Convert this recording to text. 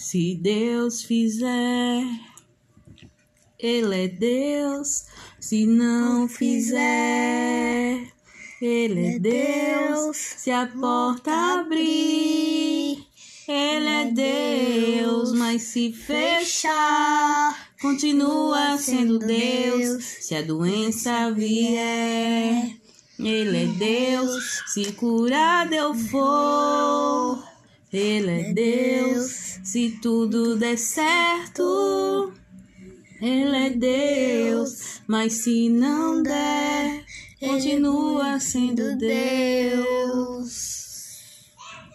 Se Deus fizer, Ele é Deus. Se não fizer, Ele é Deus. Se a porta abrir, Ele é Deus. Mas se fechar, continua sendo Deus. Se a doença vier, Ele é Deus. Se curado eu for, Ele é Deus. Se tudo der certo, Ele é Deus. Mas se não der, continua sendo Deus.